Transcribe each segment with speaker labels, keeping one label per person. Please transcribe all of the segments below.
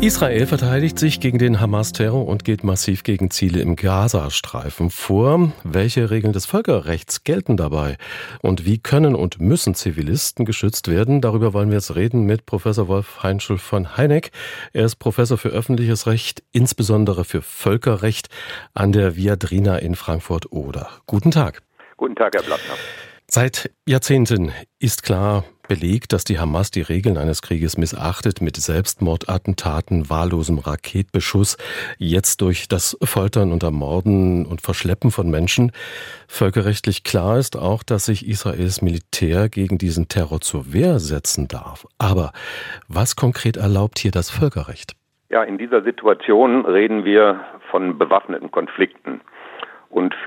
Speaker 1: Israel verteidigt sich gegen den Hamas-Terror und geht massiv gegen Ziele im Gazastreifen vor. Welche Regeln des Völkerrechts gelten dabei? Und wie können und müssen Zivilisten geschützt werden? Darüber wollen wir jetzt reden mit Professor Wolf Heinschel von Heineck. Er ist Professor für öffentliches Recht, insbesondere für Völkerrecht an der Viadrina in Frankfurt-Oder. Guten Tag.
Speaker 2: Guten Tag, Herr Blattner.
Speaker 1: Seit Jahrzehnten ist klar belegt, dass die Hamas die Regeln eines Krieges missachtet mit Selbstmordattentaten, wahllosem Raketbeschuss, jetzt durch das Foltern und Ermorden und Verschleppen von Menschen. Völkerrechtlich klar ist auch, dass sich Israels Militär gegen diesen Terror zur Wehr setzen darf. Aber was konkret erlaubt hier das Völkerrecht?
Speaker 2: Ja, in dieser Situation reden wir von bewaffneten Konflikten.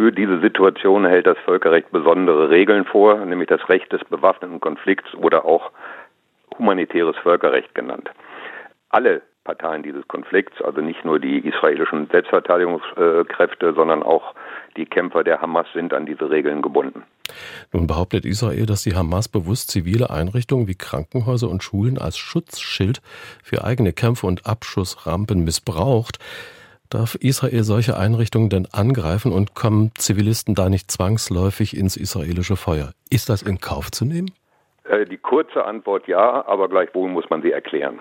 Speaker 2: Für diese Situation hält das Völkerrecht besondere Regeln vor, nämlich das Recht des bewaffneten Konflikts oder auch humanitäres Völkerrecht genannt. Alle Parteien dieses Konflikts, also nicht nur die israelischen Selbstverteidigungskräfte, sondern auch die Kämpfer der Hamas sind an diese Regeln gebunden.
Speaker 1: Nun behauptet Israel, dass die Hamas bewusst zivile Einrichtungen wie Krankenhäuser und Schulen als Schutzschild für eigene Kämpfe und Abschussrampen missbraucht. Darf Israel solche Einrichtungen denn angreifen und kommen Zivilisten da nicht zwangsläufig ins israelische Feuer? Ist das in Kauf zu nehmen?
Speaker 2: Äh, die kurze Antwort ja, aber gleichwohl muss man sie erklären.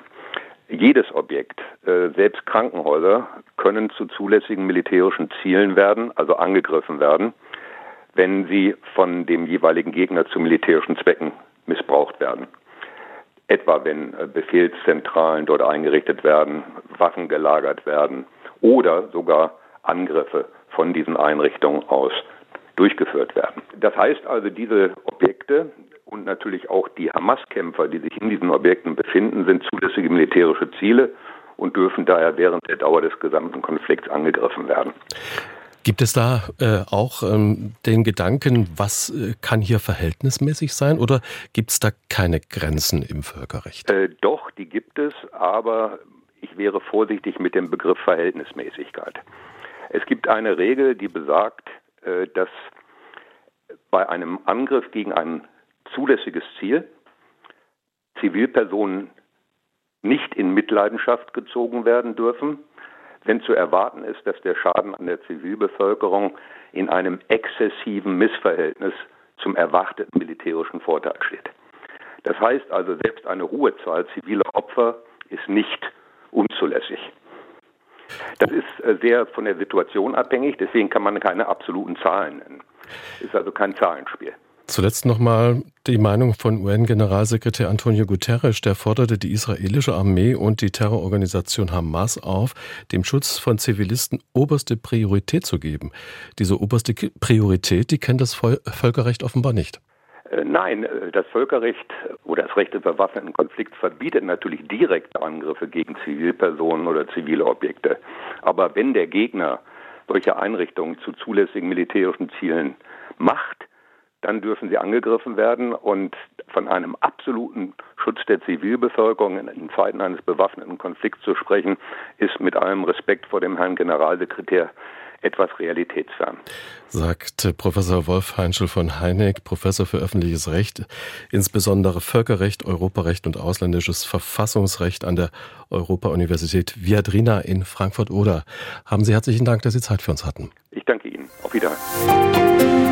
Speaker 2: Jedes Objekt, äh, selbst Krankenhäuser, können zu zulässigen militärischen Zielen werden, also angegriffen werden, wenn sie von dem jeweiligen Gegner zu militärischen Zwecken missbraucht werden. Etwa wenn äh, Befehlszentralen dort eingerichtet werden, Waffen gelagert werden, oder sogar Angriffe von diesen Einrichtungen aus durchgeführt werden. Das heißt also, diese Objekte und natürlich auch die Hamas-Kämpfer, die sich in diesen Objekten befinden, sind zulässige militärische Ziele und dürfen daher während der Dauer des gesamten Konflikts angegriffen werden.
Speaker 1: Gibt es da äh, auch ähm, den Gedanken, was äh, kann hier verhältnismäßig sein oder gibt es da keine Grenzen im Völkerrecht?
Speaker 2: Äh, doch, die gibt es, aber ich wäre vorsichtig mit dem Begriff Verhältnismäßigkeit. Es gibt eine Regel, die besagt, äh, dass bei einem Angriff gegen ein zulässiges Ziel Zivilpersonen nicht in Mitleidenschaft gezogen werden dürfen, wenn zu erwarten ist, dass der Schaden an der Zivilbevölkerung in einem exzessiven Missverhältnis zum erwarteten militärischen Vorteil steht. Das heißt also, selbst eine Ruhezahl ziviler Opfer ist nicht unzulässig. Das ist äh, sehr von der Situation abhängig, deswegen kann man keine absoluten Zahlen nennen. Ist also kein Zahlenspiel.
Speaker 1: Zuletzt nochmal die Meinung von UN-Generalsekretär Antonio Guterres. Der forderte die israelische Armee und die Terrororganisation Hamas auf, dem Schutz von Zivilisten oberste Priorität zu geben. Diese oberste Priorität, die kennt das Völkerrecht offenbar nicht.
Speaker 2: Äh, nein, äh, das Völkerrecht oder das Recht im bewaffneten Konflikt verbietet natürlich direkte Angriffe gegen Zivilpersonen oder zivile Objekte. Aber wenn der Gegner solche Einrichtungen zu zulässigen militärischen Zielen macht, dann dürfen sie angegriffen werden und von einem absoluten Schutz der Zivilbevölkerung in Zeiten eines bewaffneten Konflikts zu sprechen, ist mit allem Respekt vor dem Herrn Generalsekretär etwas realitätsfern.
Speaker 1: Sagt Professor Wolf Heinschel von Heineck, Professor für öffentliches Recht, insbesondere Völkerrecht, Europarecht und ausländisches Verfassungsrecht an der Europa-Universität Viadrina in Frankfurt-Oder. Haben Sie herzlichen Dank, dass Sie Zeit für uns hatten.
Speaker 2: Ich danke Ihnen. Auf Wiedersehen.